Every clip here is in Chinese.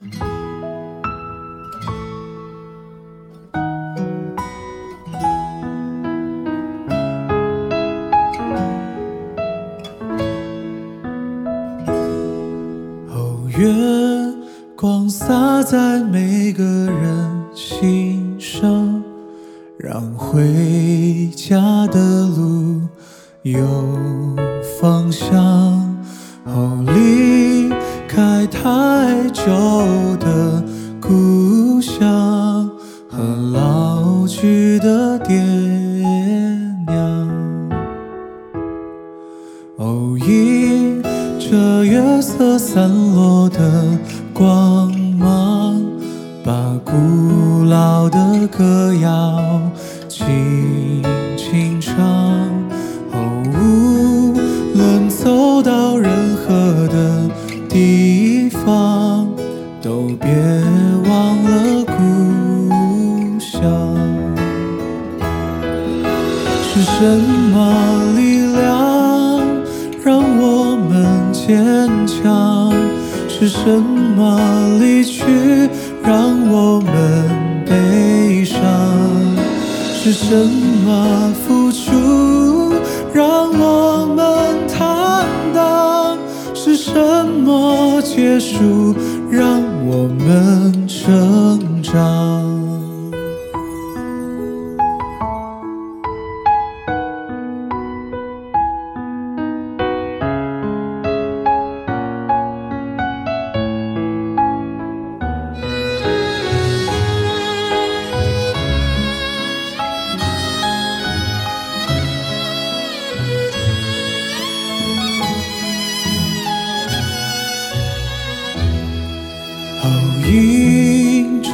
哦，月光洒在每个人心上，让回家的路有方向。哦，离开太久的故乡和老去的爹娘。哦，迎着月色散落的光芒，把古老的歌谣方，都别忘了故乡。是什么力量让我们坚强？是什么离去让我们悲伤？是什么什么结束让我们成长？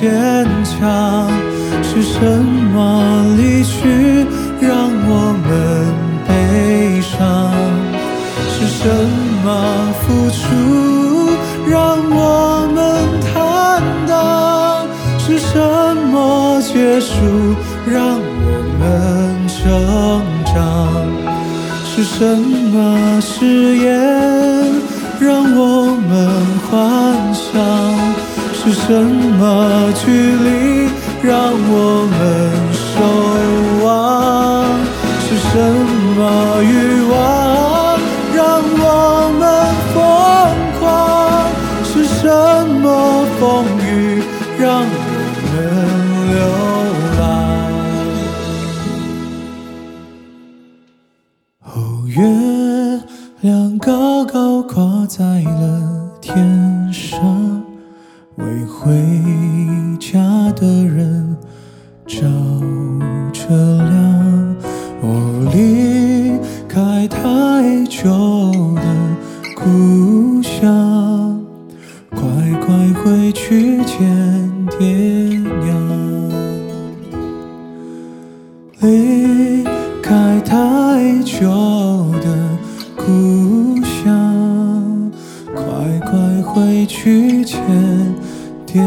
坚强？是什么离去让我们悲伤？是什么付出让我们坦荡？是什么结束让我们成长？是什么誓言让我们幻想？是什么距离让我们守望？是什么欲望让我们疯狂？是什么风雨让我们流浪？哦，月亮高高挂在离开太久的故乡，快快回去见爹娘。离开太久的故乡，快快回去见爹